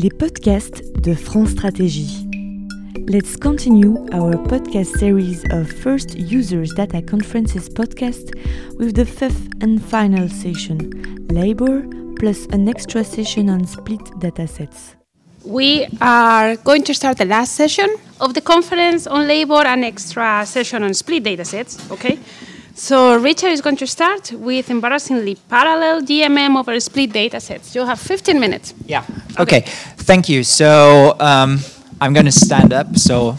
Les podcasts de France Stratégie. Let's continue our podcast series of First Users Data Conferences podcast with the fifth and final session, Labor, plus an extra session on split datasets. We are going to start the last session of the conference on labor and extra session on split datasets, okay? So Richard is going to start with embarrassingly parallel GMM over split data sets. You have 15 minutes. Yeah. Okay. Thank you. So um, I'm going to stand up. So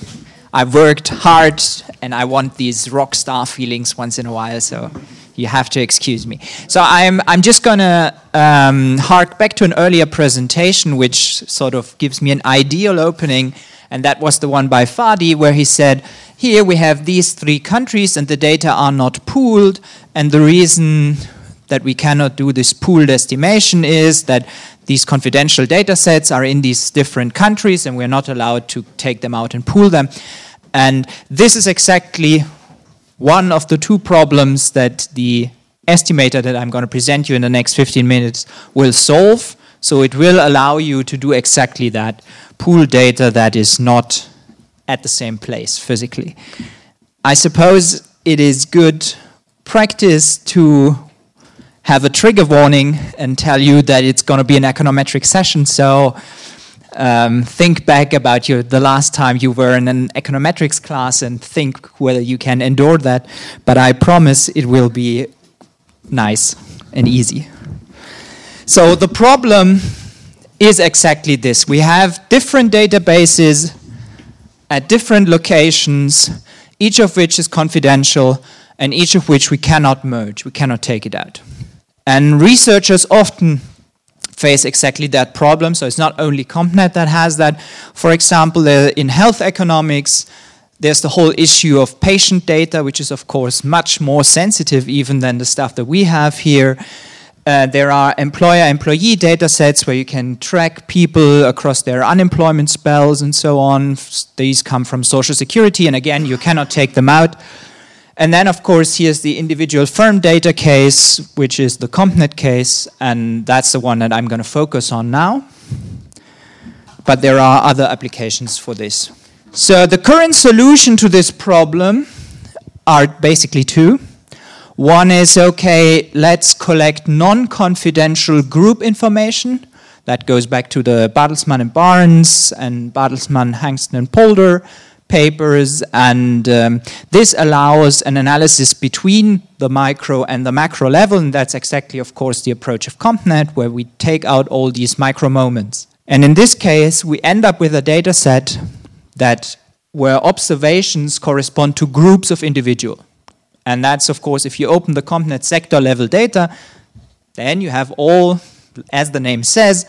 I've worked hard, and I want these rock star feelings once in a while. So you have to excuse me. So I'm I'm just going to um, hark back to an earlier presentation, which sort of gives me an ideal opening, and that was the one by Fadi, where he said here we have these three countries and the data are not pooled. And the reason that we cannot do this pooled estimation is that these confidential data sets are in these different countries and we're not allowed to take them out and pool them. And this is exactly one of the two problems that the estimator that I'm going to present you in the next 15 minutes will solve. So it will allow you to do exactly that pool data that is not at the same place physically. I suppose it is good practice to have a trigger warning and tell you that it's going to be an econometric session. So um, think back about your, the last time you were in an econometrics class and think whether you can endure that. But I promise it will be nice and easy. So the problem is exactly this. We have different databases at different locations, each of which is confidential and each of which we cannot merge, we cannot take it out. And researchers often face exactly that problem. So it's not only CompNet that has that. For example, in health economics, there's the whole issue of patient data, which is, of course, much more sensitive even than the stuff that we have here. Uh, there are employer employee data sets where you can track people across their unemployment spells and so on. These come from Social Security, and again, you cannot take them out. And then, of course, here's the individual firm data case, which is the CompNet case, and that's the one that I'm going to focus on now. But there are other applications for this. So, the current solution to this problem are basically two. One is okay, let's collect non confidential group information. That goes back to the Bartelsman and Barnes and Bartelsman, Hagsten and Polder papers. And um, this allows an analysis between the micro and the macro level. And that's exactly, of course, the approach of CompNet, where we take out all these micro moments. And in this case, we end up with a data set that where observations correspond to groups of individuals. And that's, of course, if you open the CompNet sector level data, then you have all, as the name says,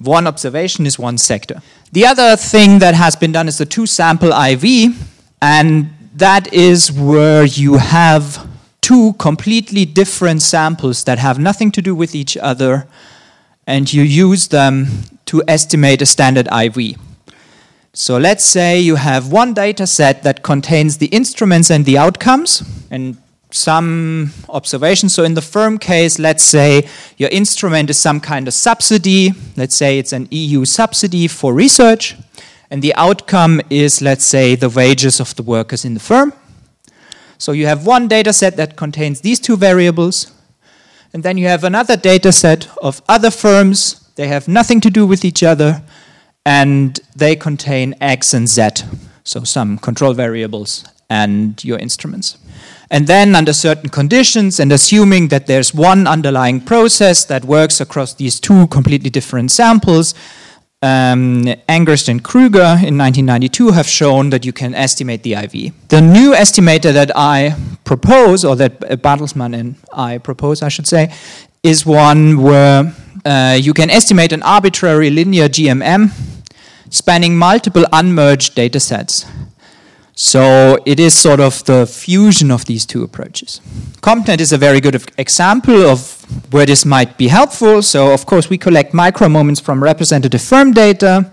one observation is one sector. The other thing that has been done is the two sample IV, and that is where you have two completely different samples that have nothing to do with each other, and you use them to estimate a standard IV. So let's say you have one data set that contains the instruments and the outcomes and some observations. So in the firm case, let's say your instrument is some kind of subsidy. Let's say it's an EU subsidy for research. And the outcome is, let's say, the wages of the workers in the firm. So you have one data set that contains these two variables. And then you have another data set of other firms. They have nothing to do with each other and they contain X and Z, so some control variables and your instruments. And then, under certain conditions, and assuming that there's one underlying process that works across these two completely different samples, um, Angrist and Krueger in 1992 have shown that you can estimate the IV. The new estimator that I propose, or that Bartelsman and I propose, I should say, is one where uh, you can estimate an arbitrary linear GMM spanning multiple unmerged data sets. So it is sort of the fusion of these two approaches. CompNet is a very good example of where this might be helpful. So of course we collect micro moments from representative firm data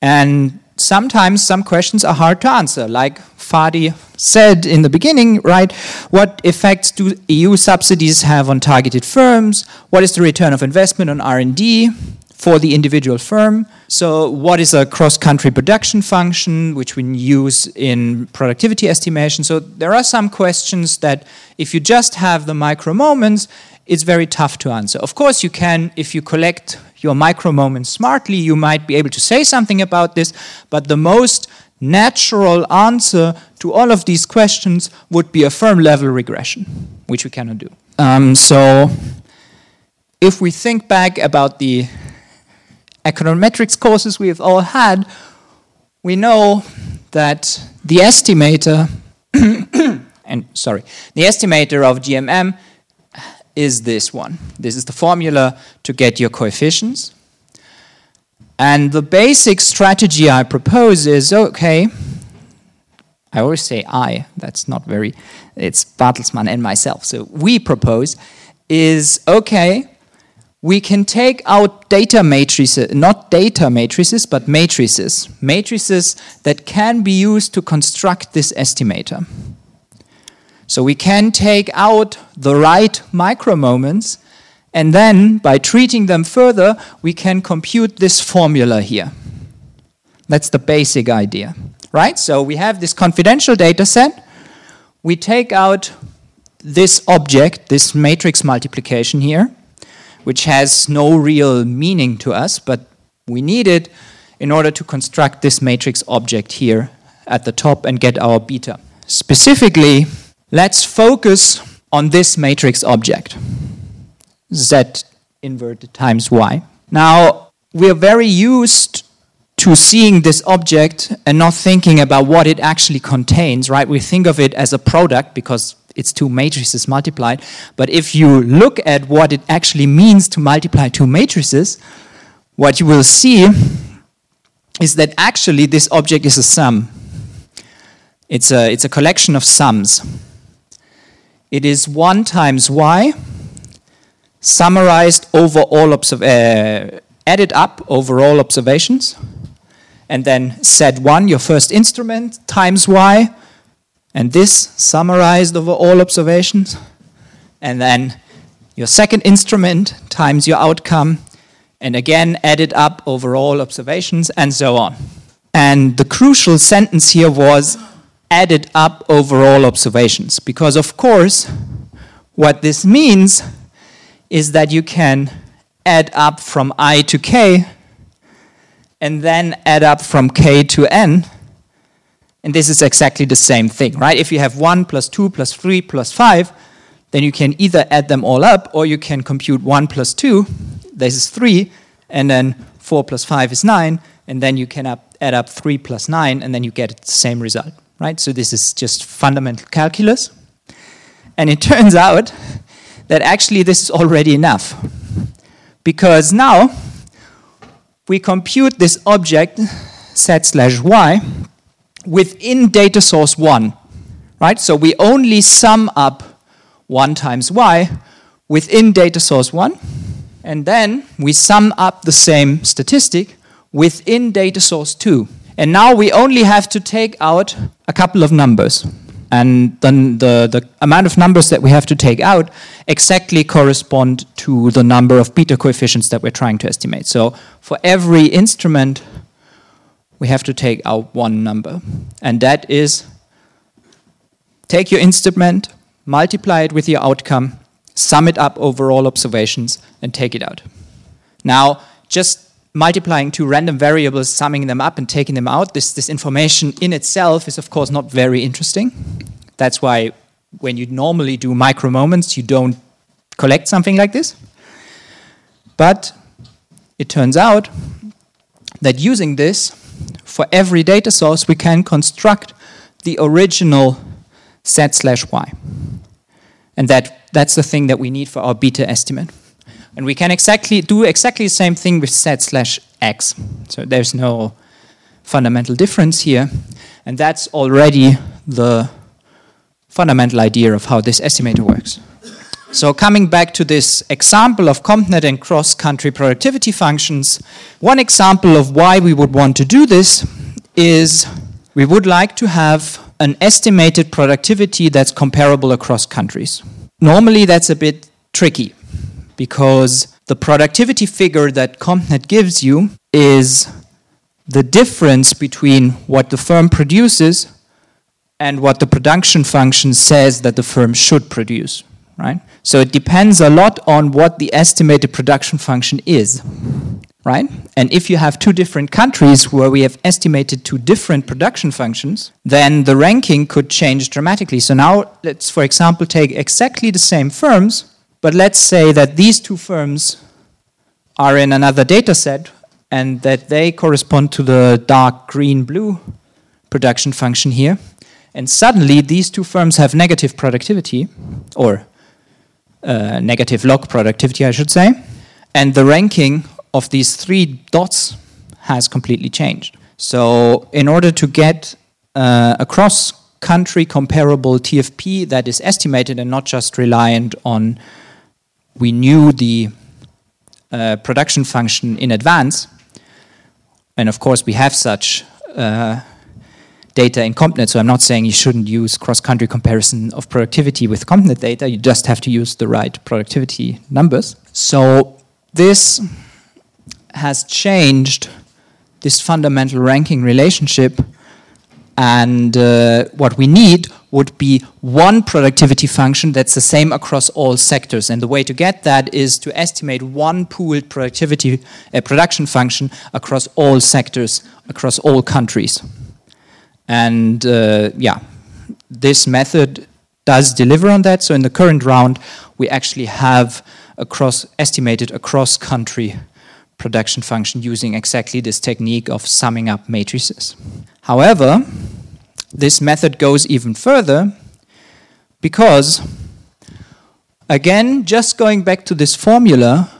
and sometimes some questions are hard to answer like Fadi said in the beginning, right? What effects do EU subsidies have on targeted firms? What is the return of investment on R&D? For the individual firm. So, what is a cross country production function, which we use in productivity estimation? So, there are some questions that, if you just have the micro moments, it's very tough to answer. Of course, you can, if you collect your micro moments smartly, you might be able to say something about this, but the most natural answer to all of these questions would be a firm level regression, which we cannot do. Um, so, if we think back about the econometrics courses we have all had, we know that the estimator, and sorry, the estimator of GMM is this one. This is the formula to get your coefficients. And the basic strategy I propose is okay, I always say I, that's not very, it's Bartelsman and myself. So we propose is okay, we can take out data matrices, not data matrices, but matrices. Matrices that can be used to construct this estimator. So we can take out the right micromoments, and then by treating them further, we can compute this formula here. That's the basic idea, right? So we have this confidential data set. We take out this object, this matrix multiplication here, which has no real meaning to us, but we need it in order to construct this matrix object here at the top and get our beta. Specifically, let's focus on this matrix object, z inverted times y. Now, we are very used to seeing this object and not thinking about what it actually contains, right? We think of it as a product because it's two matrices multiplied. But if you look at what it actually means to multiply two matrices, what you will see is that actually this object is a sum. It's a, it's a collection of sums. It is 1 times y summarized over all observ- uh, added up over all observations and then set 1, your first instrument times y and this summarized over all observations. And then your second instrument times your outcome, and again added up over all observations, and so on. And the crucial sentence here was added up over all observations, because of course, what this means is that you can add up from i to k and then add up from k to n and this is exactly the same thing, right? If you have 1 plus 2 plus 3 plus 5, then you can either add them all up or you can compute 1 plus 2, this is 3, and then 4 plus 5 is 9, and then you can up, add up 3 plus 9, and then you get the same result, right? So this is just fundamental calculus. And it turns out that actually this is already enough. Because now we compute this object, set slash y, within data source 1, right? So we only sum up 1 times y within data source 1, and then we sum up the same statistic within data source 2. And now we only have to take out a couple of numbers. And then the, the amount of numbers that we have to take out exactly correspond to the number of beta coefficients that we're trying to estimate. So for every instrument we have to take out one number. And that is take your instrument, multiply it with your outcome, sum it up over all observations, and take it out. Now, just multiplying two random variables, summing them up, and taking them out, this, this information in itself is, of course, not very interesting. That's why when you normally do micro moments, you don't collect something like this. But it turns out that using this, for every data source, we can construct the original z slash y. And that, that's the thing that we need for our beta estimate. And we can exactly do exactly the same thing with z slash x. So there's no fundamental difference here. And that's already the fundamental idea of how this estimator works. So coming back to this example of CompNet and cross-country productivity functions, one example of why we would want to do this is we would like to have an estimated productivity that's comparable across countries. Normally that's a bit tricky because the productivity figure that CompNet gives you is the difference between what the firm produces and what the production function says that the firm should produce, right? So it depends a lot on what the estimated production function is, right? And if you have two different countries where we have estimated two different production functions, then the ranking could change dramatically. So now let's, for example, take exactly the same firms, but let's say that these two firms are in another data set and that they correspond to the dark green blue production function here. And suddenly these two firms have negative productivity, or uh, negative log productivity, I should say. And the ranking of these three dots has completely changed. So, in order to get uh, a cross country comparable TFP that is estimated and not just reliant on we knew the uh, production function in advance, and of course we have such uh, data in CompNet, so I'm not saying you shouldn't use cross-country comparison of productivity with CompNet data, you just have to use the right productivity numbers. So this has changed this fundamental ranking relationship and uh, what we need would be one productivity function that's the same across all sectors. And the way to get that is to estimate one pooled productivity uh, production function across all sectors, across all countries. And uh, yeah, this method does deliver on that. So in the current round, we actually have across estimated across country production function using exactly this technique of summing up matrices. However, this method goes even further because, again, just going back to this formula,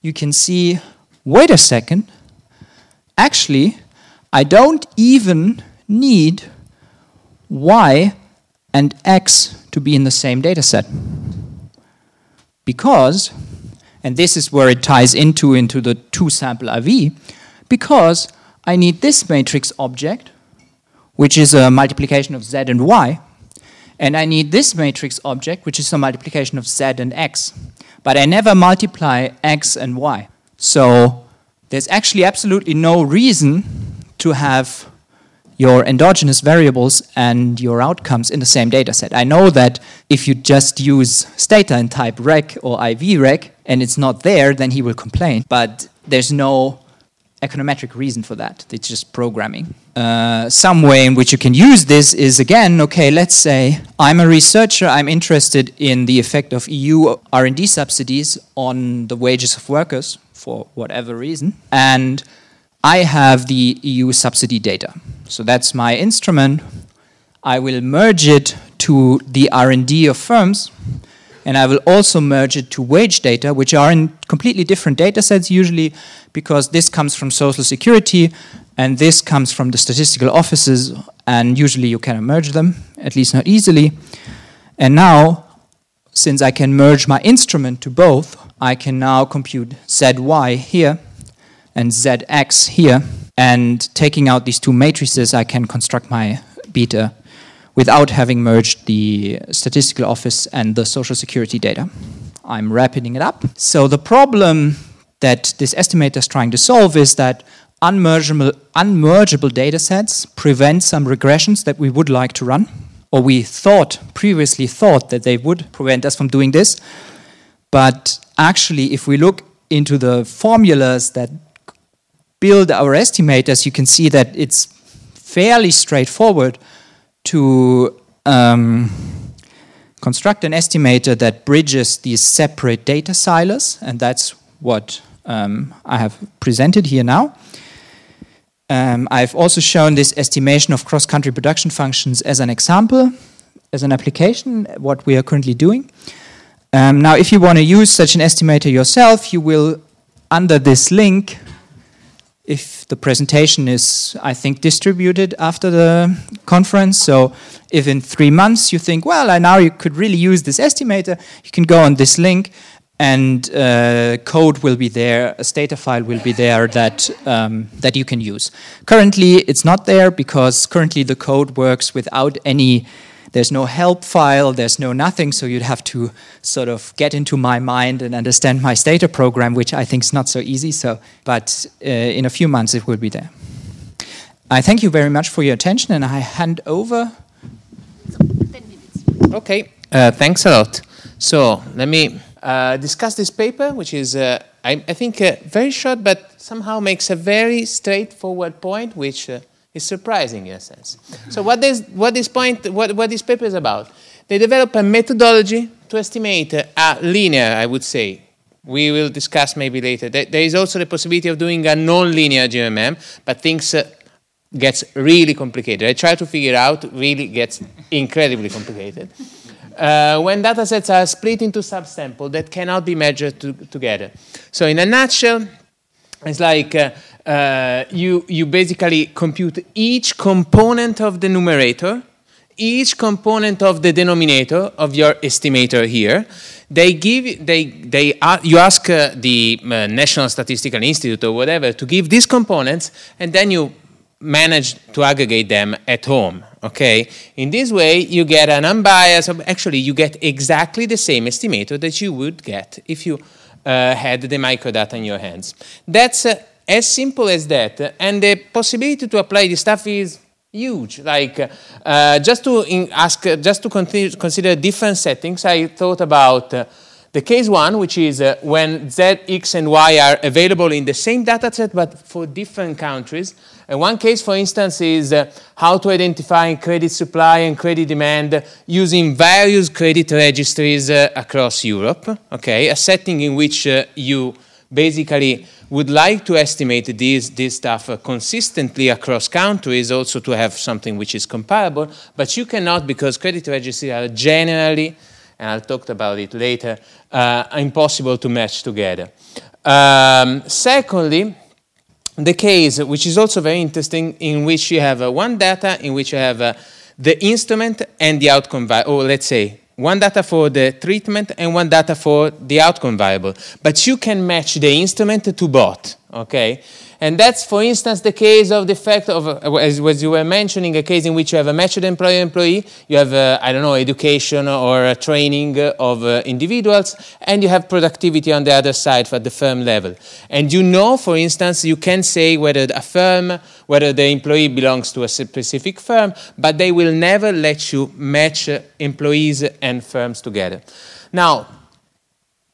you can see wait a second, actually, I don't even need y and x to be in the same data set. Because, and this is where it ties into, into the two sample IV, because I need this matrix object, which is a multiplication of z and y, and I need this matrix object, which is a multiplication of z and x. But I never multiply x and y. So there's actually absolutely no reason to have your endogenous variables and your outcomes in the same data set. I know that if you just use stata and type reg or ivreg and it's not there, then he will complain. But there's no econometric reason for that. It's just programming. Uh, some way in which you can use this is again, okay, let's say I'm a researcher, I'm interested in the effect of EU R&D subsidies on the wages of workers for whatever reason, and I have the EU subsidy data. So that's my instrument. I will merge it to the R&D of firms, and I will also merge it to wage data, which are in completely different data sets usually, because this comes from Social Security, and this comes from the statistical offices, and usually you cannot merge them, at least not easily. And now, since I can merge my instrument to both, I can now compute ZY here and zx here. And taking out these two matrices, I can construct my beta without having merged the statistical office and the social security data. I'm wrapping it up. So the problem that this estimator is trying to solve is that unmergeable, unmergeable data sets prevent some regressions that we would like to run, or we thought, previously thought that they would prevent us from doing this. But actually, if we look into the formulas that build our estimators, you can see that it's fairly straightforward to um, construct an estimator that bridges these separate data silos, and that's what um, I have presented here now. Um, I've also shown this estimation of cross-country production functions as an example, as an application, what we are currently doing. Um, now, if you want to use such an estimator yourself, you will, under this link, if the presentation is, I think, distributed after the conference. So if in three months you think, well, I now you could really use this estimator, you can go on this link and uh, code will be there, a stata file will be there that, um, that you can use. Currently, it's not there because currently the code works without any there's no help file, there's no nothing, so you'd have to sort of get into my mind and understand my Stata program, which I think is not so easy. So, but uh, in a few months it will be there. I thank you very much for your attention, and I hand over. Okay, uh, thanks a lot. So let me uh, discuss this paper, which is, uh, I, I, think, uh, very short, but somehow makes a very straightforward point, which is surprising in a sense. So what this, what this point, what, what this paper is about? They develop a methodology to estimate a linear, I would say. We will discuss maybe later. There is also the possibility of doing a non-linear GMM, but things uh, gets really complicated. I try to figure out, really gets incredibly complicated. Uh, when data sets are split into subsamples that cannot be measured to, together. So in a nutshell, it's like uh, uh, you, you basically compute each component of the numerator, each component of the denominator of your estimator here. They give, they, they, you ask uh, the uh, National Statistical Institute or whatever to give these components, and then you manage to aggregate them at home. Okay, in this way you get an unbiased. Actually, you get exactly the same estimator that you would get if you uh, had the microdata in your hands. That's uh, as simple as that, and the possibility to apply this stuff is huge. Like uh, just to ask, just to consider different settings, I thought about uh, the case one, which is uh, when Z, X, and Y are available in the same data set but for different countries. And one case, for instance, is uh, how to identify credit supply and credit demand using various credit registries uh, across Europe. Okay, a setting in which uh, you basically would like to estimate this, this stuff uh, consistently across countries, also to have something which is comparable, but you cannot because credit registries are generally and I'll talk about it later, uh, impossible to match together. Um, secondly, the case, which is also very interesting, in which you have uh, one data, in which you have uh, the instrument and the outcome, or let's say one data for the treatment and one data for the outcome variable. But you can match the instrument to both, okay? And that's, for instance, the case of the fact of, uh, as, as you were mentioning, a case in which you have a matched employer-employee, you have, uh, I don't know, education or training of uh, individuals, and you have productivity on the other side for the firm level. And you know, for instance, you can say whether a firm, whether the employee belongs to a specific firm, but they will never let you match employees and firms together. Now,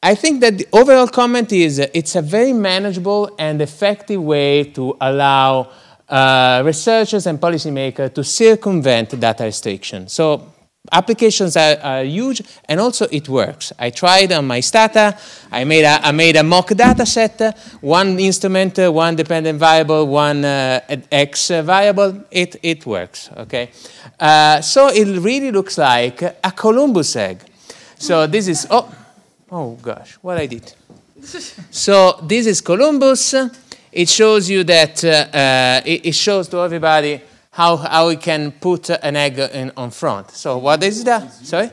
I think that the overall comment is uh, it's a very manageable and effective way to allow uh, researchers and policymakers to circumvent data restriction. So applications are, are, huge and also it works. I tried on my Stata, I made a, I made a mock data set, one instrument, uh, one dependent variable, one uh, X variable, it, it works, okay? Uh, so it really looks like a Columbus egg. So this is, oh, Oh gosh, what I did. so this is Columbus. It shows you that uh, uh, it, it, shows to everybody how, how we can put an egg in, on front. So what is that? Sorry?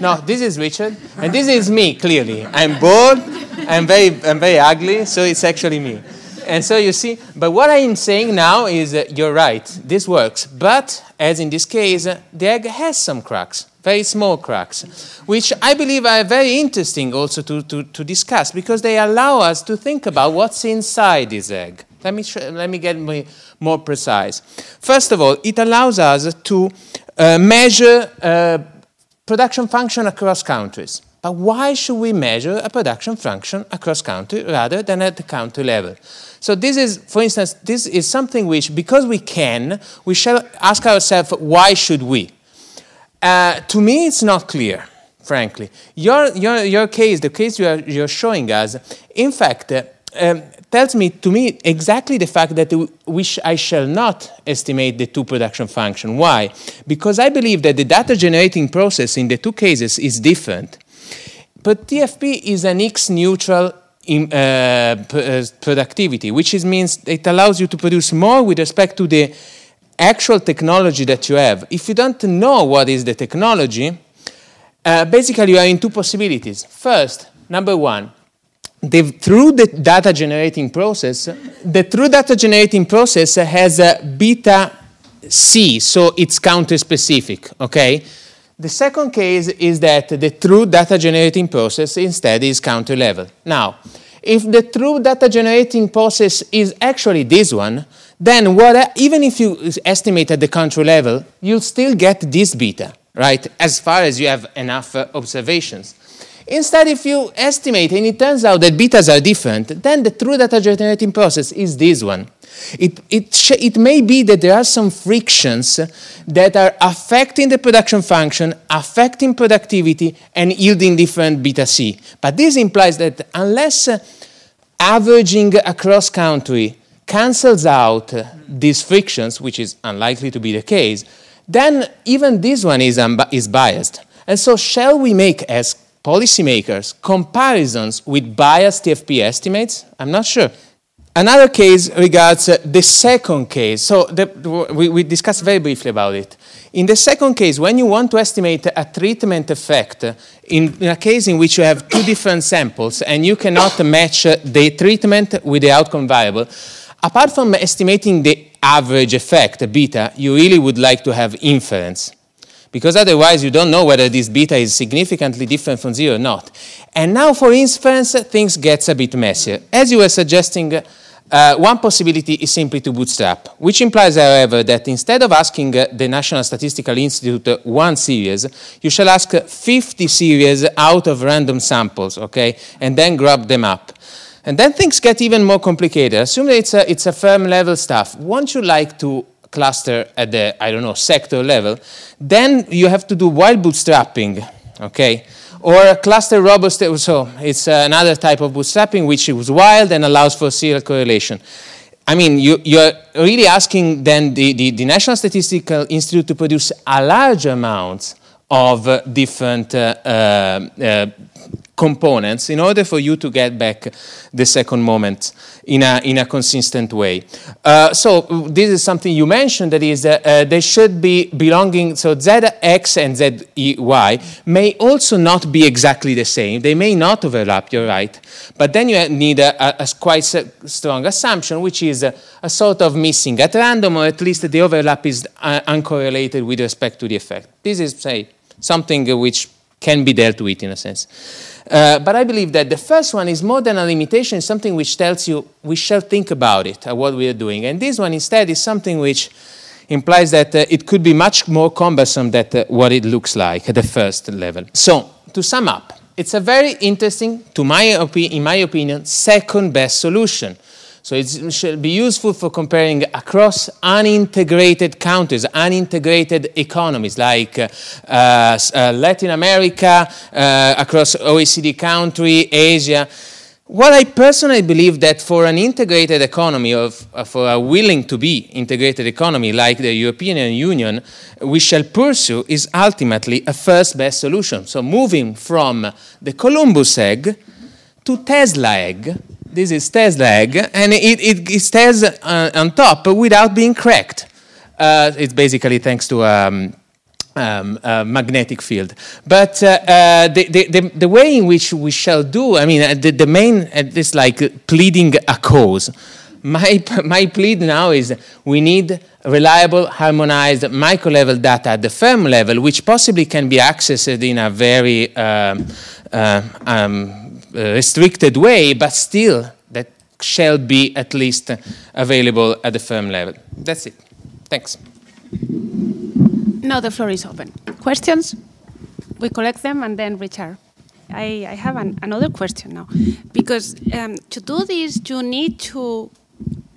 No, this is Richard, and this is me. Clearly, I'm bored. I'm very, I'm very ugly. So it's actually me. And so you see, but what I am saying now is uh, you're right. This works, but as in this case, the egg has some cracks very small cracks, which I believe are very interesting also to, to, to discuss because they allow us to think about what's inside this egg. Let me, let me get more precise. First of all, it allows us to uh, measure uh, production function across countries. But why should we measure a production function across country rather than at the country level? So this is, for instance, this is something which, because we can, we shall ask ourselves, why should we? Uh, to me, it's not clear, frankly. Your, your, your case, the case you are, you're showing us, in fact, uh, um, tells me to me exactly the fact that we sh I shall not estimate the two production function. Why? Because I believe that the data generating process in the two cases is different. But TFP is an Hicks neutral in, uh, uh, productivity, which is, means it allows you to produce more with respect to the actual technology that you have, if you don't know what is the technology, uh, basically you are in two possibilities. First, number one, the, through the data generating process, the true data generating process has a beta C, so it's country specific, okay? The second case is that the true data generating process instead is country level. Now, if the true data generating process is actually this one, then what, even if you estimate at the country level, you'll still get this beta, right? As far as you have enough uh, observations. Instead, if you estimate and it turns out that betas are different, then the true data generating process is this one. It, it, it may be that there are some frictions that are affecting the production function, affecting productivity, and yielding different beta C. But this implies that unless uh, averaging across country cancels out these frictions, which is unlikely to be the case, then even this one is, is biased. And so, shall we make as policymakers comparisons with biased TFP estimates? I'm not sure. Another case regards uh, the second case. So the, we, we, discussed very briefly about it. In the second case, when you want to estimate a treatment effect, in, in a case in which you have two different samples and you cannot match the treatment with the outcome variable, apart from estimating the average effect, beta, you really would like to have inference because otherwise you don't know whether this beta is significantly different from zero or not. And now for inference, things gets a bit messier. As you were suggesting, uh, one possibility is simply to bootstrap, which implies, however, that instead of asking uh, the National Statistical Institute uh, one series, you shall ask 50 series out of random samples, okay, and then grab them up. And then things get even more complicated. Assume that it's a, it's a firm level stuff. Won't you like to cluster at the, I don't know, sector level? Then you have to do wild bootstrapping, okay? or cluster robust, so it's another type of bootstrapping which is wild and allows for serial correlation. I mean, you, you're really asking then the, the, the, National Statistical Institute to produce a large amount of uh, different uh, uh, uh components in order for you to get back the second moment in a, in a consistent way. Uh, so this is something you mentioned, that is, uh, uh, they should be belonging, so ZX and ZY may also not be exactly the same. They may not overlap, you're right. But then you need a, a quite strong assumption, which is a, a, sort of missing at random, or at least the overlap is uh, uncorrelated with respect to the effect. This is, say, something which can be dealt with in a sense. Uh, but I believe that the first one is more than a limitation, it's something which tells you we shall think about it, uh, what we are doing. And this one instead is something which implies that uh, it could be much more cumbersome than uh, what it looks like at the first level. So, to sum up, it's a very interesting, to my in my opinion, second best solution. So it should be useful for comparing across unintegrated countries, unintegrated economies like uh, uh, Latin America, uh, across OECD country, Asia. What I personally believe that for an integrated economy, of, uh, for a willing to be integrated economy like the European Union, we shall pursue is ultimately a first best solution. So moving from the Columbus egg to Tesla egg, this is Tesla egg, and it, it, it stays uh, on top without being cracked. Uh, it's basically thanks to um, um, uh, magnetic field. But uh, uh, the, the, the, way in which we shall do, I mean, uh, the, the main, is like pleading a cause. My, my plea now is we need reliable, harmonized micro-level data at the firm level, which possibly can be accessed in a very um, um restricted way, but still that shall be at least available at the firm level. That's it. Thanks. Now the floor is open. Questions? We collect them and then Richard. I, I have an, another question now. Because um, to do this, you need to,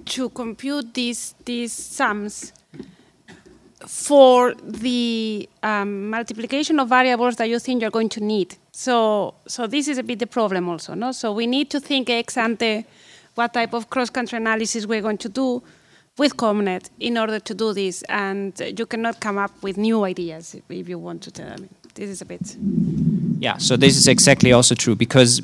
to compute these, these sums for the um, multiplication of variables that you think you're going to need. So, so this is a bit the problem also. No? So we need to think ex ante what type of cross-country analysis we're going to do with CompNet in order to do this. And you cannot come up with new ideas if, you want to tell me. This is a bit... Yeah, so this is exactly also true because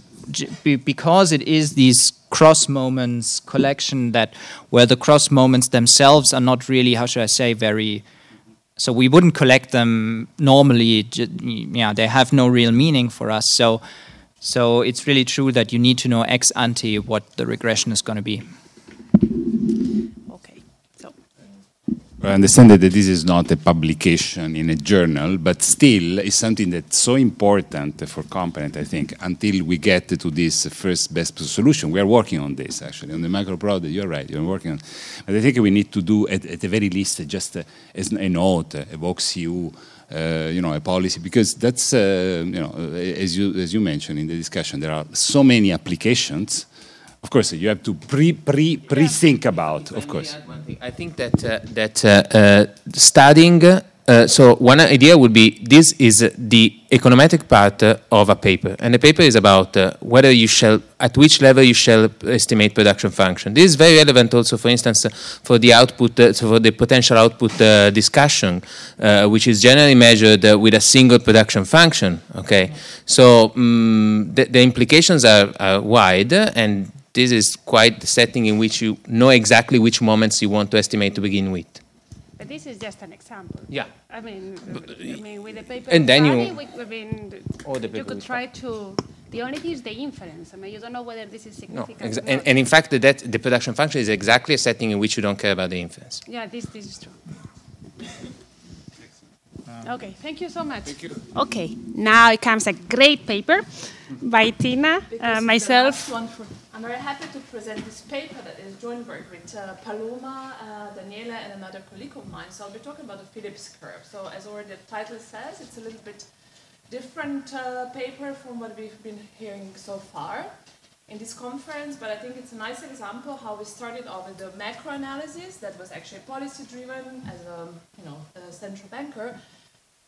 because it is these cross moments collection that where the cross moments themselves are not really how should I say very so we wouldn't collect them normally. Yeah, they have no real meaning for us. So, so it's really true that you need to know ex ante what the regression is going to be. Okay. So. I understand that this is not a publication in a journal, but still it's something that's so important for CompNet, I think, until we get to this first best solution. We are working on this, actually, on the micro product. You're right, you're working on But I think we need to do, at, at the very least, just a, a note, a VoxEU, uh, you know, a policy, because that's, uh, you know, as you, as you mentioned in the discussion, there are so many applications of course, you have to pre pre pre think about. Of course, I think that uh, that uh, uh, studying. Uh, so one idea would be this is the econometric part uh, of a paper, and the paper is about uh, whether you shall, at which level you shall estimate production function. This is very relevant also, for instance, for the output, so for the potential output discussion, which is generally measured with a single production function. Okay, so um, the, the, implications are, are wide, and this is quite the setting in which you know exactly which moments you want to estimate to begin with. But this is just an example. Yeah. I mean, I mean with the paper and then study, you, we, I mean, you could try to. The only thing is the inference. I mean, you don't know whether this is significant. No, and, and, in fact, that the production function is exactly a setting in which you don't care about the inference. Yeah, this this is true. Okay, thank you so much. Thank you. Okay, now it comes a great paper by Tina, uh, myself. I'm very happy to present this paper that is joint work with uh, Paloma, uh, Daniela, and another colleague of mine. So I'll be talking about the Phillips curve. So as already the title says, it's a little bit different uh, paper from what we've been hearing so far in this conference, but I think it's a nice example how we started off with the macro analysis that was actually policy driven as a you know a central banker,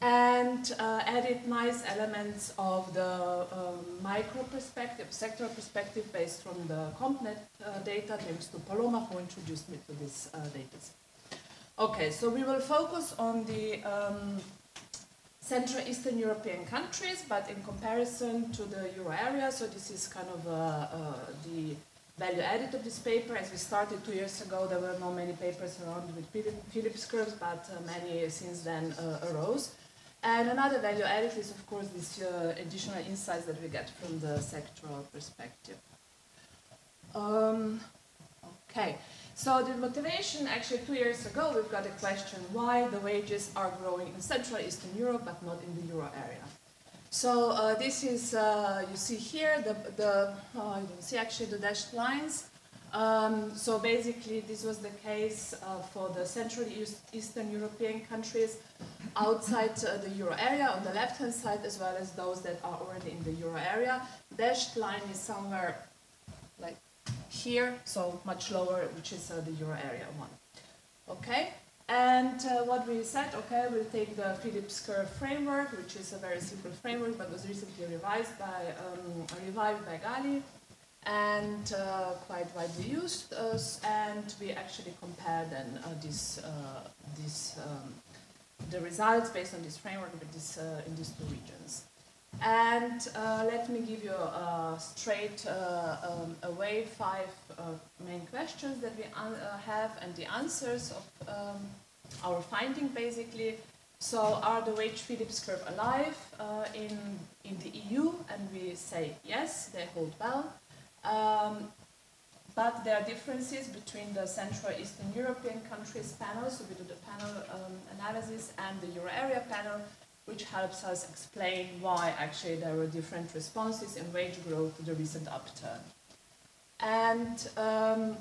and uh, added nice elements of the um, micro perspective, sector perspective based from the CompNet uh, data, thanks to Paloma who introduced me to this uh, data set. Okay, so we will focus on the um, Central Eastern European countries, but in comparison to the euro area, so this is kind of uh, uh, the value added of this paper. As we started two years ago, there were not many papers around with Phillips curves, but uh, many since then arose. And another value added is, of course, this uh, additional insights that we get from the sectoral perspective. Um, okay, so the motivation, actually two years ago, we've got a question why the wages are growing in Central Eastern Europe but not in the euro area. So uh, this is, uh, you see here, the, the oh, I don't see actually the dashed lines. Um, so basically, this was the case uh, for the Central East, Eastern European countries outside uh, the euro area on the left-hand side, as well as those that are already in the euro area. Dashed line is somewhere like here, so much lower, which is uh, the euro area one. Okay, and uh, what we said, okay, we'll take the Phillips curve framework, which is a very simple framework, but was recently revised by um, revived by Gali and uh, quite widely used. Uh, and we actually compared then uh, this, this um, the results based on this framework with this, in these two regions. And uh, let me give you uh, straight uh, um, away five main questions that we have and the answers of um, our finding basically. So are the wage Phillips curve alive in, in the EU? And we say yes, they hold well. Um, but there are differences between the Central Eastern European countries panel, so we do the panel um, analysis, and the Euro area panel, which helps us explain why actually there were different responses in wage growth to the recent upturn. And um,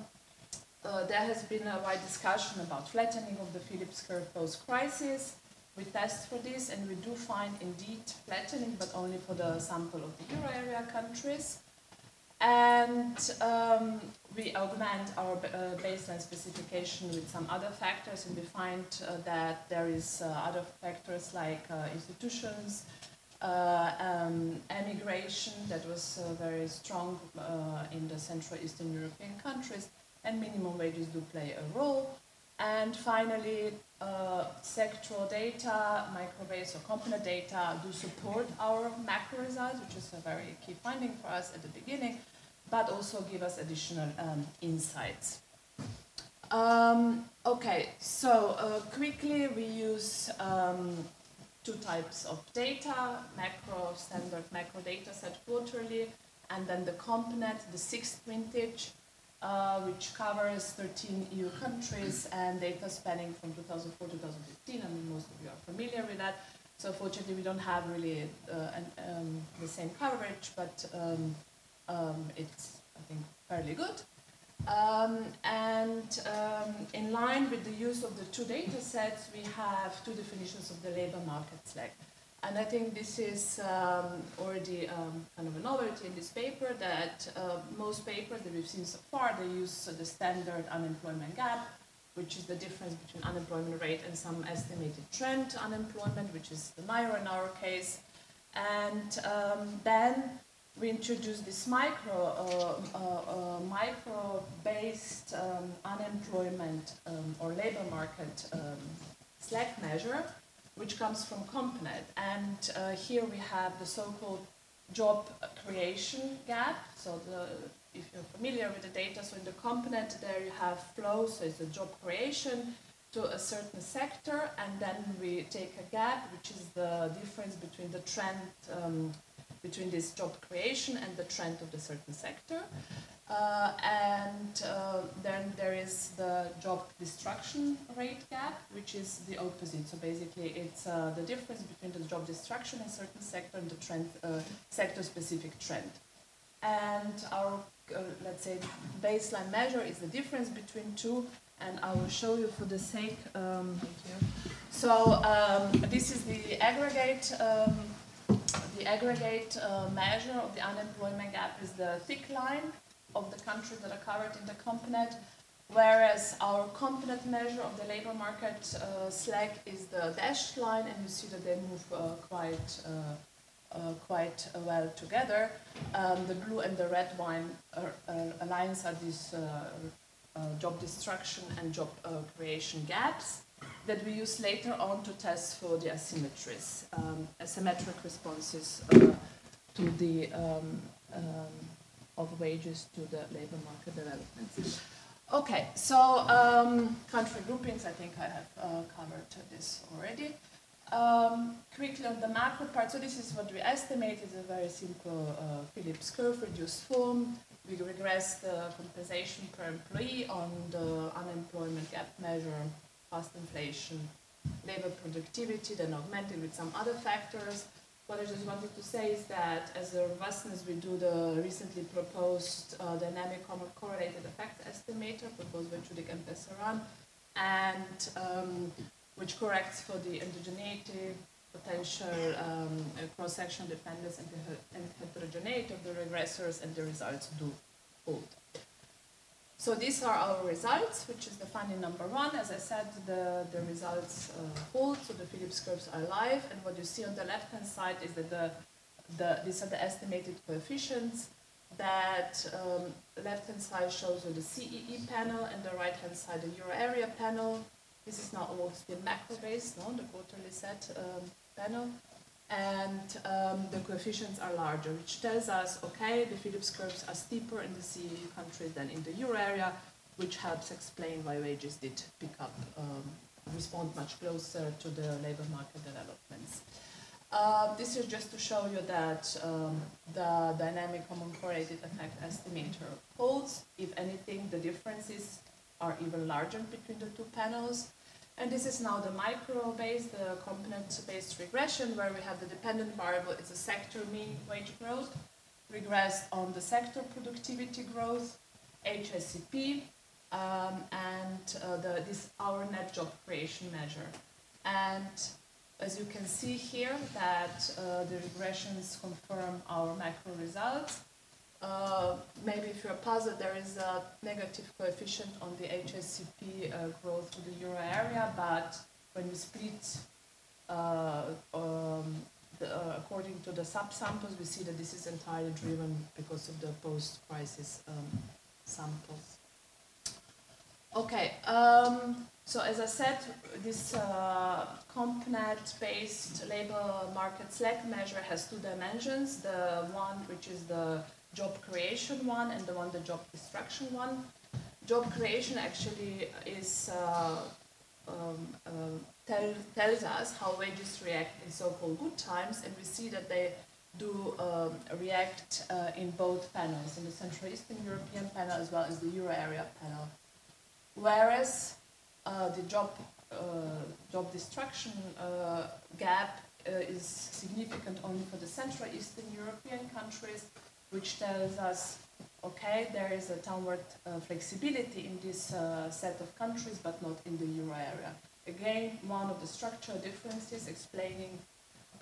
uh, there has been a wide discussion about flattening of the Phillips curve post-crisis. We test for this, and we do find indeed flattening, but only for the sample of the euro area countries. And um, we augment our uh, baseline specification with some other factors, and we find uh, that there is uh, other factors like uh, institutions, uh, um, emigration that was uh, very strong in the Central Eastern European countries, and minimum wages do play a role. And finally, sectoral data, microbase or CompNet data do support our macro results, which is a very key finding for us at the beginning, but also give us additional um, insights. Um, okay, so uh, quickly we use um, two types of data, macro, standard macro data set quarterly, and then the CompNet, the sixth vintage. Uh, which covers 13 EU countries and data spanning from 2004 to 2015. I mean, most of you are familiar with that. So fortunately, we don't have really uh, an, um, the same coverage, but um, um, it's, I think, fairly good. Um, and um, in line with the use of the two data sets, we have two definitions of the labor market slack. And I think this is um, already um, kind of a novelty in this paper that uh, most papers that we've seen so far, they use the standard unemployment gap, which is the difference between unemployment rate and some estimated trend unemployment, which is the NAIRU in our case. And um, then we introduce this micro, uh, uh, uh micro-based um, unemployment um, or labor market um, slack measure, which comes from CompNet. And uh, here we have the so-called job creation gap. So the, if you're familiar with the data, so in the CompNet there you have flow, so it's a job creation to a certain sector, and then we take a gap, which is the difference between the trend um, between this job creation and the trend of the certain sector. Uh, and uh, then there is the job destruction rate gap, which is the opposite. So basically, it's uh, the difference between the job destruction in a certain sector and the trend, uh, sector-specific trend. And our, uh, let's say, baseline measure is the difference between two, and I will show you for the sake. Um, so um, this is the aggregate. Um, the aggregate uh, measure of the unemployment gap is the thick line of the countries that are covered in the CompNet, whereas our CompNet measure of the labor market uh, slack is the dashed line, and you see that they move uh, quite uh, uh, quite well together. Um, the blue and the red line are, lines are these job destruction and job creation gaps that we use later on to test for the asymmetries, um, asymmetric responses uh, to the um, um, of wages to the labor market development. Okay, so um, country groupings, I think I have uh, covered this already. Um, quickly on the macro part, so this is what we estimate is a very simple uh, Phillips curve reduced form. We regress the compensation per employee on the unemployment gap measure cost inflation, labor productivity, then augmented with some other factors. What I just wanted to say is that as a robustness, we do the recently proposed uh, dynamic correlated effect estimator proposed by Chudik and Pesaran, and um, which corrects for the endogeneity, potential um, cross-sectional dependence, and heterogeneity of the regressors, and the results do hold. So these are our results, which is the finding number one. As I said, the, the results uh, hold, so the Phillips curves are live. And what you see on the left-hand side is that the, the, these are the estimated coefficients. That um, left-hand side shows you the CEE panel and the right-hand side the euro area panel. This is not all still macro-based, no, the quarterly set um, panel and um, the coefficients are larger, which tells us, okay, the Phillips curves are steeper in the CEE countries than in the euro area, which helps explain why wages did pick up, um, respond much closer to the labor market developments. Uh, this is just to show you that um, the dynamic common correlated effect estimator holds. If anything, the differences are even larger between the two panels. And this is now the micro-based, the CompNet-based regression, where we have the dependent variable, it's a sector mean wage growth, regressed on the sector productivity growth, HICP, um, and uh, the, this our net job creation measure. And as you can see here, that uh, the regressions confirm our macro results. Uh, maybe if you're puzzled, there is a negative coefficient on the HICP uh, growth to the euro area, but when we split uh, um, the, uh, according to the subsamples, we see that this is entirely driven because of the post-crisis um, samples. Okay, um, so as I said, this uh, CompNet-based labor market slack measure has two dimensions. The one which is the job creation one and the one the job destruction one. Job creation actually is uh, um, um, tell, tells us how wages react in so-called good times, and we see that they do um, react uh, in both panels, in the Central Eastern European panel as well as the Euro area panel. Whereas uh, the job, uh, job destruction uh, gap uh, is significant only for the Central Eastern European countries, which tells us, okay, there is a downward uh, flexibility in this set of countries, but not in the Euro area. Again, one of the structural differences explaining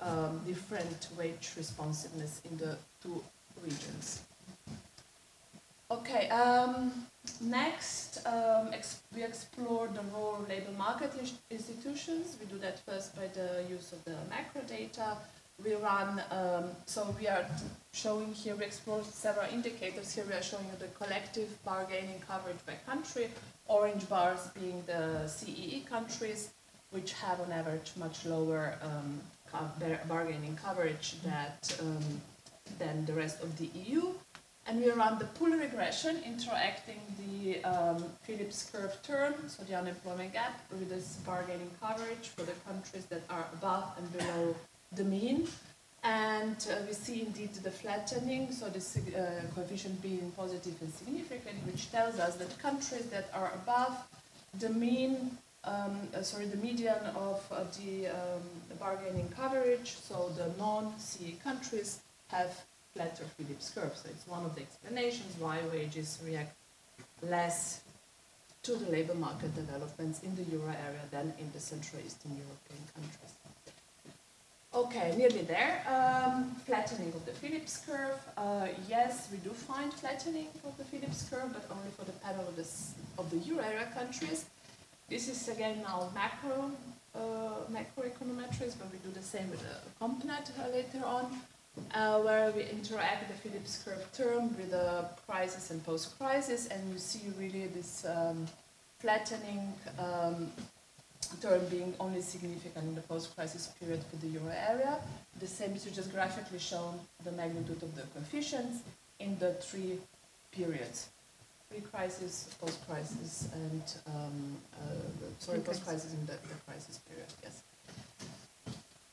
um, different wage responsiveness in the two regions. Okay, um, next um, ex we explore the role of labor market institutions. We do that first by the use of the macro data. We run, um, so we are showing here, we explore several indicators. Here we are showing you the collective bargaining coverage by country, orange bars being the CEE countries, which have on average much lower um, bargaining coverage that, um, than the rest of the EU. And we run the pull regression interacting the um, Phillips curve term, so the unemployment gap, with this bargaining coverage for the countries that are above and below the mean. And uh, we see indeed the flattening, so the uh, coefficient being positive and significant, which tells us that countries that are above the mean um, uh, sorry, the median of uh, the, um, bargaining coverage, so the non-CE countries have flatter Phillips curve. So it's one of the explanations why wages react less to the labor market developments in the euro area than in the Central Eastern European countries. Okay, nearly there. Um, flattening of the Phillips curve. Uh, yes, we do find flattening of the Phillips curve, but only for the panel of, this, of the euro area countries. This is again now macro uh, macroeconometrics, but we do the same with the CompNet uh, later on, uh, where we interact the Phillips curve term with the crisis and post-crisis, and you see really this um, flattening um, term being only significant in the post-crisis period for the euro area. The same is just graphically shown the magnitude of the coefficients in the three periods pre-crisis, post-crisis, and um, uh, sorry, post-crisis in the, the, crisis period. Yes.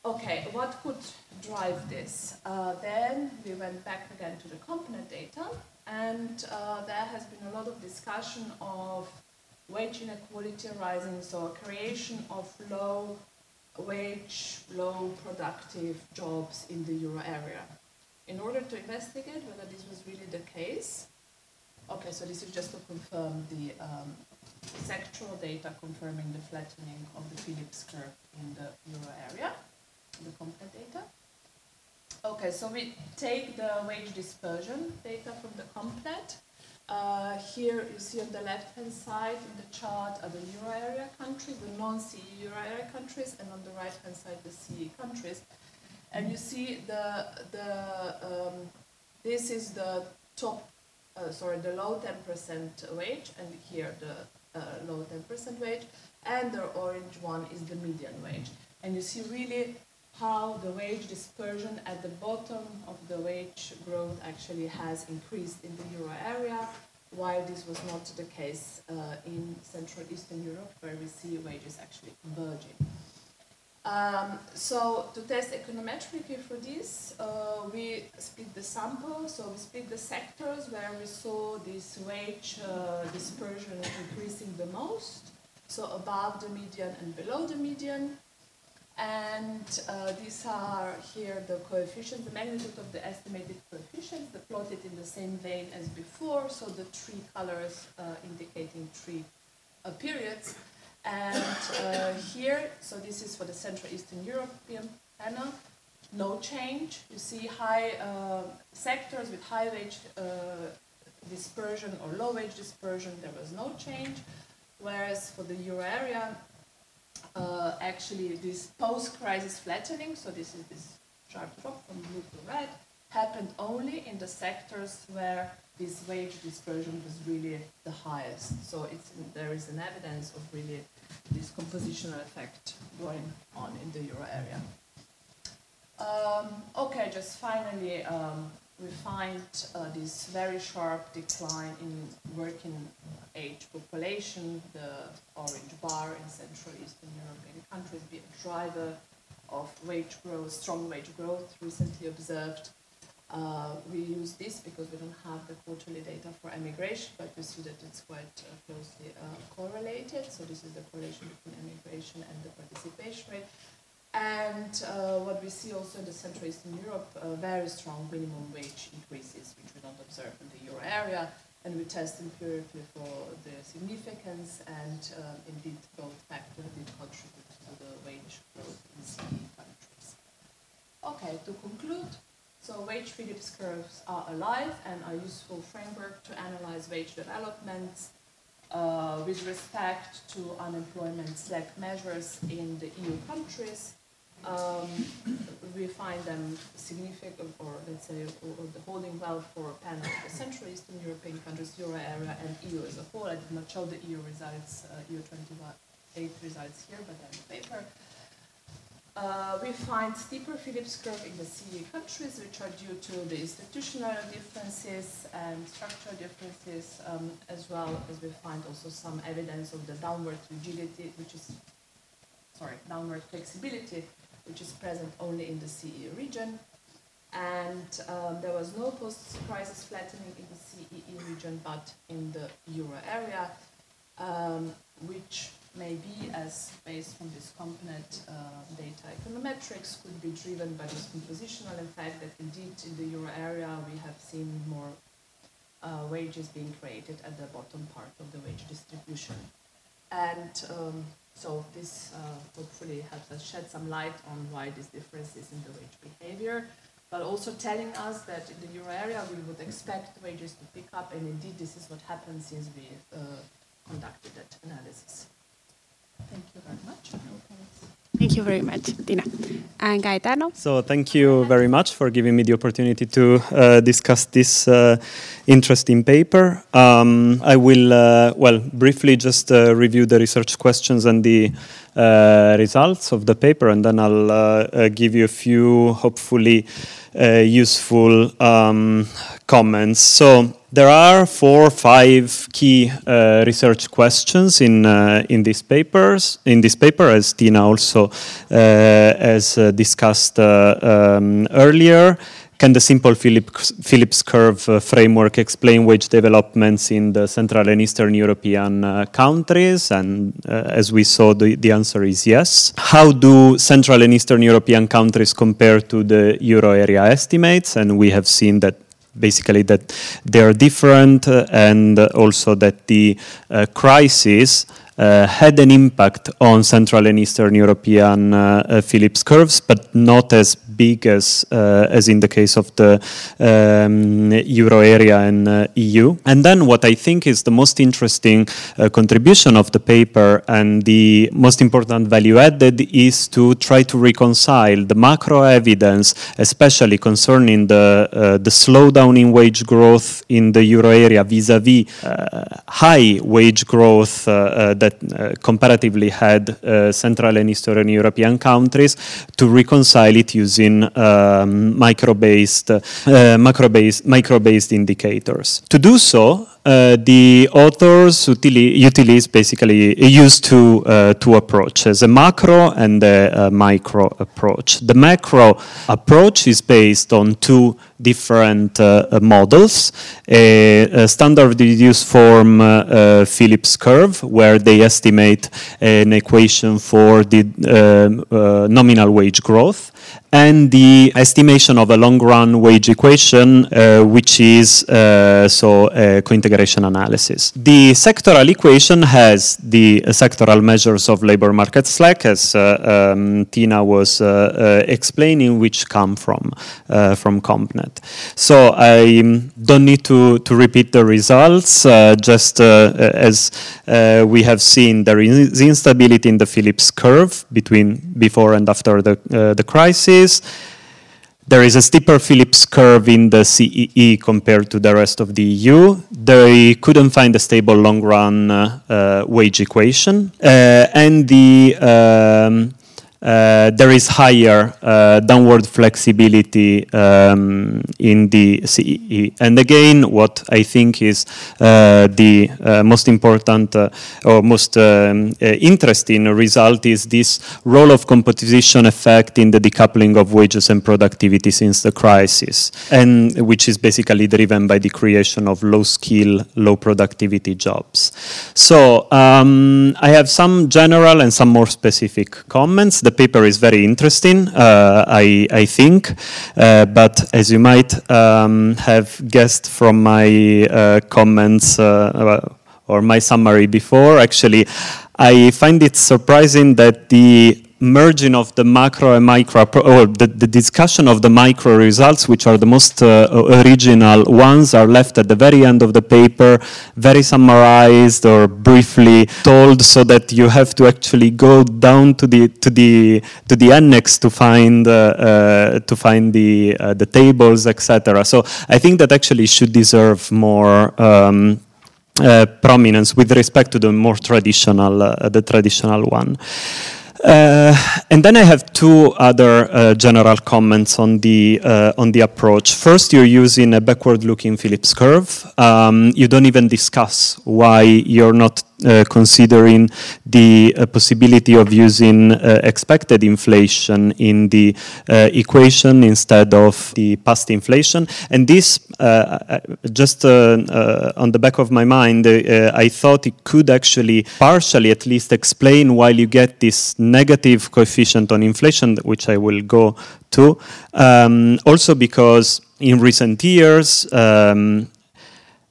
Okay, what could drive this? Uh, then we went back again to the CompNet data, and uh, there has been a lot of discussion of wage inequality arising, so a creation of low wage, low productive jobs in the euro area. In order to investigate whether this was really the case, Okay, so this is just to confirm the um, sectoral data confirming the flattening of the Phillips curve in the euro area, the CompNet data. Okay, so we take the wage dispersion data from the CompNet. Uh, here you see on the left-hand side in the chart are the euro area countries, the non-CE euro area countries, and on the right-hand side the CE countries. And you see the the um, this is the top uh, sorry, the low 10% wage, and here the uh, low 10% wage, and the orange one is the median wage. And you see really how the wage dispersion at the bottom of the wage growth actually has increased in the euro area, while this was not the case uh, in Central Eastern Europe, where we see wages actually converging. Um, so to test econometrically for this, uh, we split the sample. So we split the sectors where we saw this wage uh, dispersion increasing the most. So above the median and below the median. And uh, these are here the coefficients, the magnitude of the estimated coefficients, plotted in the same vein as before. So the three colors uh, indicating three uh, periods. And uh, here, so this is for the Central Eastern European panel, no change. You see high uh, sectors with high wage uh, dispersion or low wage dispersion, there was no change. Whereas for the euro area, uh, actually this post-crisis flattening, so this is this sharp drop from blue to red, happened only in the sectors where this wage dispersion was really the highest. So there is an evidence of really this compositional effect going on in the euro area. Um, okay, just finally, um, we find uh, this very sharp decline in working age population, the orange bar in Central Eastern European countries, be a driver of wage growth, strong wage growth recently observed. Uh, we use this because we don't have the quarterly data for emigration, but we see that it's quite uh, closely uh, correlated. So this is the correlation between emigration and the participation rate. And uh, what we see also in the Central Eastern Europe, uh, very strong minimum wage increases, which we don't observe in the euro area. And we test empirically for the significance, and um, indeed both factors did contribute to the wage growth in CE countries. Okay, to conclude, so wage Phillips curves are alive and are useful framework to analyze wage developments uh, with respect to unemployment slack measures in the EU countries um, we find them significant, or let's say, holding well for pan the Central Eastern European countries, Euro area, and EU as a whole. I did not show the EU results, uh, EU 28 results here, but in the paper. Uh, we find steeper Phillips curve in the CE countries, which are due to the institutional differences and structural differences, um, as well as we find also some evidence of the downward rigidity, which is, sorry, downward flexibility, which is present only in the CE region. And um, there was no post-crisis flattening in the CEE region, but in the euro area, um, which may be, as based on this CompNet uh, data econometrics, could be driven by this compositional effect that indeed in the euro area we have seen more uh, wages being created at the bottom part of the wage distribution. And um, so this uh, hopefully helps us shed some light on why this difference is in the wage behavior, but also telling us that in the euro area we would expect wages to pick up, and indeed this is what happened since we uh, conducted that analysis. Thank you very much. Thank you very much, Tina. And Gaetano? So, thank you very much for giving me the opportunity to uh, discuss this uh, interesting paper. Um, I will, uh, well, briefly just uh, review the research questions and the uh, results of the paper, and then I'll uh, give you a few, hopefully, useful um, comments. So, there are four or five key research questions in in these papers. In this paper, as Tina also uh, has uh, discussed uh, um, earlier, can the simple Phillips, curve uh, framework explain wage developments in the Central and Eastern European countries? And as we saw, the, the answer is yes. How do Central and Eastern European countries compare to the euro area estimates? And we have seen that basically that they are different uh, and also that the uh, crisis uh, had an impact on Central and Eastern European uh, uh, Phillips curves, but not as big as uh, as in the case of the um, euro area and uh, EU. And then what I think is the most interesting uh, contribution of the paper and the most important value added is to try to reconcile the macro evidence, especially concerning the the slowdown in wage growth in the euro area vis-a-vis high wage growth that comparatively had uh, Central and Eastern European countries to reconcile it using um, micro-based, uh, macro-based, micro-based indicators. To do so, uh, the authors utilize basically use two uh, two approaches: a macro and a, a, micro approach. The macro approach is based on two different uh, models: a, a, standard reduced form uh, Phillips curve, where they estimate an equation for the um, uh, nominal wage growth, and the estimation of a long-run wage equation, uh, which is uh, so a co-integration analysis. The sectoral equation has the sectoral measures of labor market slack, as uh, um, Tina was uh, uh, explaining, which come from from CompNet. So I um, don't need to to repeat the results. just as we have seen, there is instability in the Phillips curve between before and after the the crisis there is a steeper Phillips curve in the CEE compared to the rest of the EU. They couldn't find a stable long-run uh, uh, wage equation, uh, and the um, there is higher uh, downward flexibility um, in the CEE. And again, what I think is uh, the uh, most important uh, or most um, uh, interesting result is this role of composition effect in the decoupling of wages and productivity since the crisis, and which is basically driven by the creation of low skill, low productivity jobs. So um, I have some general and some more specific comments. The paper is very interesting, uh, I, I, think, uh, but as you might um, have guessed from my uh, comments uh, or my summary before, actually, I find it surprising that the merging of the macro and micro, or the, the discussion of the micro results, which are the most uh, original ones, are left at the very end of the paper, very summarized or briefly told, so that you have to actually go down to the to the to the annex to find uh, uh, to find the uh, the tables, etc. So I think that actually should deserve more. Um, uh, prominence with respect to the more traditional, uh, the traditional one. Uh, and then I have two other uh, general comments on the uh, on the approach. First, you're using a backward-looking Phillips curve. Um, you don't even discuss why you're not considering the uh, possibility of using uh, expected inflation in the equation instead of the past inflation. And this, just on the back of my mind, I thought it could actually partially at least explain why you get this negative coefficient on inflation, which I will go to. Um, also because in recent years, um,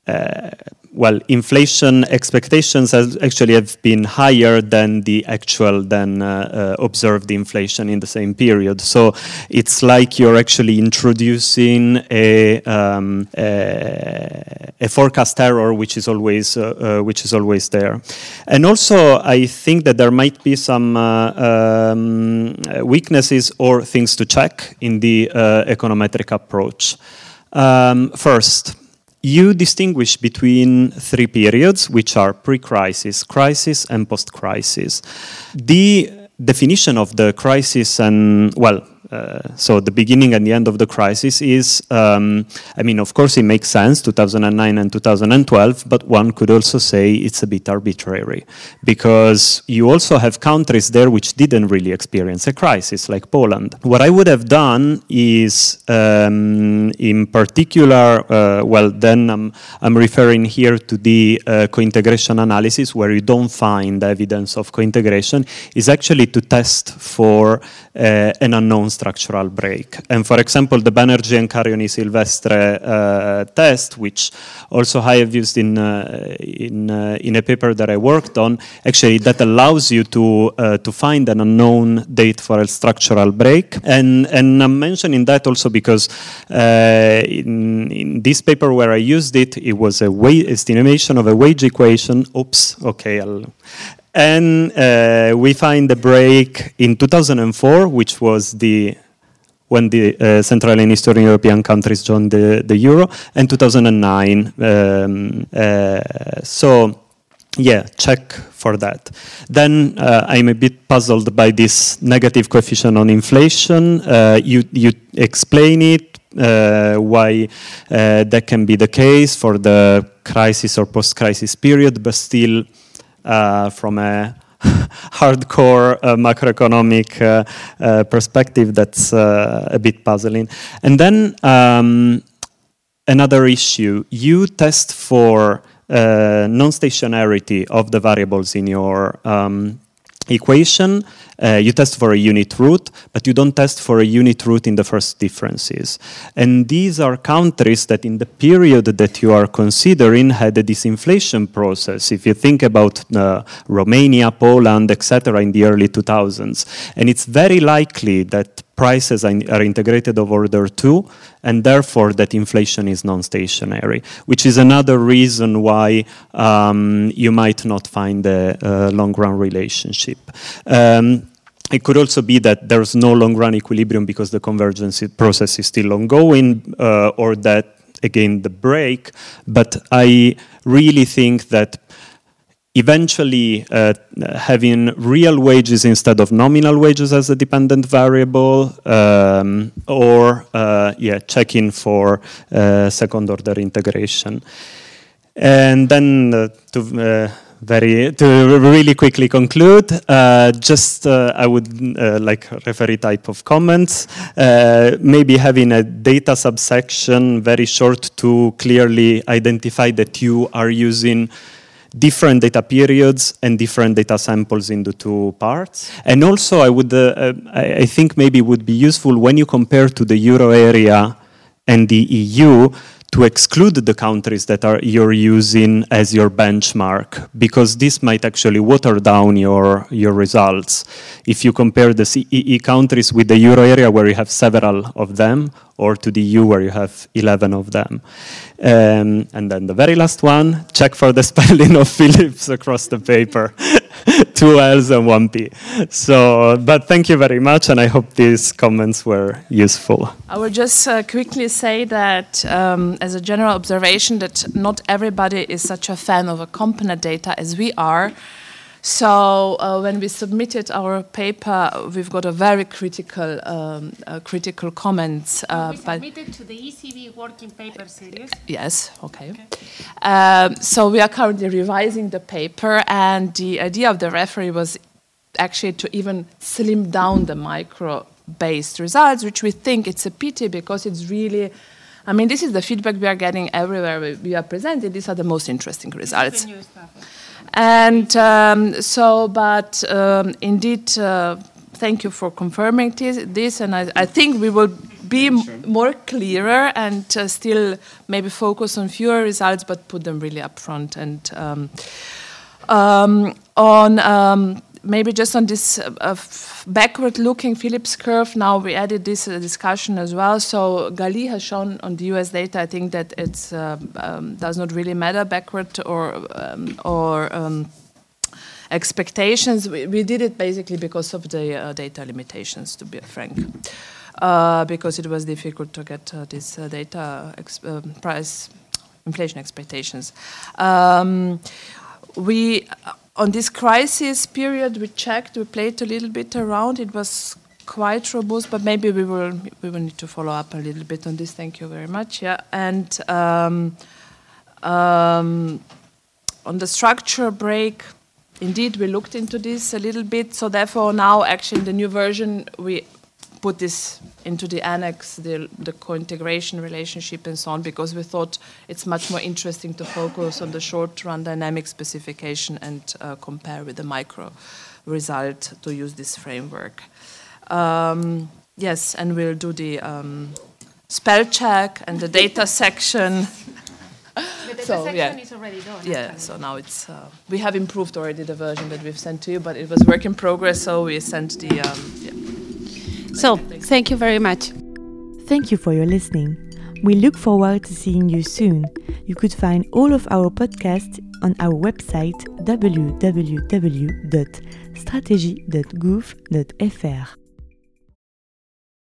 uh, well, inflation expectations actually have been higher than the actual, than uh, uh, observed inflation in the same period. So it's like you're actually introducing a, um, a, a forecast error, which is always uh, uh which is always there. And also, I think that there might be some uh, um, weaknesses or things to check in the uh, econometric approach. Um, first you distinguish between three periods, which are pre crisis, crisis, and post crisis. The definition of the crisis and, well, uh, so the beginning and the end of the crisis is, um, I mean, of course, it makes sense, 2009 and 2012, but one could also say it's a bit arbitrary because you also have countries there which didn't really experience a crisis, like Poland. What I would have done is, um, in particular, uh, well, then I'm, I'm, referring here to the uh, co-integration analysis where you don't find evidence of co-integration, is actually to test for uh, an unknown structural break. And for example, the Banerjee and Carrion-i-Silvestre uh, test, which also I have used in, uh, in, uh, in a paper that I worked on, actually that allows you to, uh, to find an unknown date for a structural break. And, and I'm mentioning that also because uh, in, in this paper where I used it, it was a wage estimation of a wage equation. Oops, okay, I'll and uh, we find the break in 2004, which was the when the uh, Central and Eastern European countries joined the, the euro, and 2009. Um, uh, so, yeah, check for that. Then uh, I'm a bit puzzled by this negative coefficient on inflation. Uh, you you explain it uh, why that can be the case for the crisis or post-crisis period, but still uh, from a hardcore uh, macroeconomic uh, uh, perspective that's uh, a bit puzzling. And then um, another issue you test for uh, non stationarity of the variables in your um, equation, uh, you test for a unit root, but you don't test for a unit root in the first differences. And these are countries that in the period that you are considering had a disinflation process. If you think about uh, Romania, Poland, etc., in the early 2000s. And it's very likely that prices are integrated of order two, and therefore that inflation is non-stationary, which is another reason why um, you might not find a, a long-run relationship. Um, it could also be that there's no long-run equilibrium because the convergence process is still ongoing, uh, or that again the break. But I really think that eventually uh, having real wages instead of nominal wages as a dependent variable, um, or uh, yeah, checking for uh, second order integration. And then uh, to uh, very to really quickly conclude, uh, just uh, I would uh, like referee type of comments. Uh, maybe having a data subsection very short to clearly identify that you are using different data periods and different data samples into two parts. And also, I would, uh, I, I think maybe would be useful when you compare to the euro area and the EU to exclude the countries that are you're using as your benchmark because this might actually water down your your results if you compare the CEE countries with the euro area where you have several of them or to the EU where you have 11 of them. Um, and then the very last one, check for the spelling of Philips across the paper. Two L's and one P. So, but thank you very much, and I hope these comments were useful. I will just uh, quickly say that, um, as a general observation, that not everybody is such a fan of a CompNet data as we are. So uh, when we submitted our paper, we've got a very critical, um, uh, critical comments. Uh, we submitted to the ECB working paper series. Yes, okay. okay. Um, so we are currently revising the paper, and the idea of the referee was actually to even slim down the micro-based results, which we think it's a pity because it's really I mean, this is the feedback we are getting everywhere we are presented. These are the most interesting results. And um, so, but um, indeed, uh, thank you for confirming this. this and I, I, think we will be more clearer and uh, still maybe focus on fewer results, but put them really up front. And um, um on um, maybe just on this uh, backward-looking Phillips curve, now we added this uh, discussion as well. So Gali has shown on the U.S. data, I think that it uh, um, does not really matter backward or um, or um, expectations. We, we, did it basically because of the uh, data limitations, to be frank. Uh, because it was difficult to get uh, this data um, price inflation expectations. Um, we on this crisis period, we checked, we played a little bit around. It was quite robust, but maybe we will we will need to follow up a little bit on this. Thank you very much. Yeah, and um, um, on the structure break, indeed we looked into this a little bit. So therefore, now actually in the new version we put this into the annex, the, the co-integration relationship and so on, because we thought it's much more interesting to focus on the short-run dynamic specification and uh, compare with the micro result to use this framework. Um, yes, and we'll do the um, spell check and the data section. The data so, section yeah. is already done. Yeah, actually. so now it's uh, we have improved already the version that we've sent to you, but it was work in progress, so we sent the um, yeah. So, thank you very much. Thank you for your listening. We look forward to seeing you soon. You could find all of our podcasts on our website www.strategy.gouv.fr.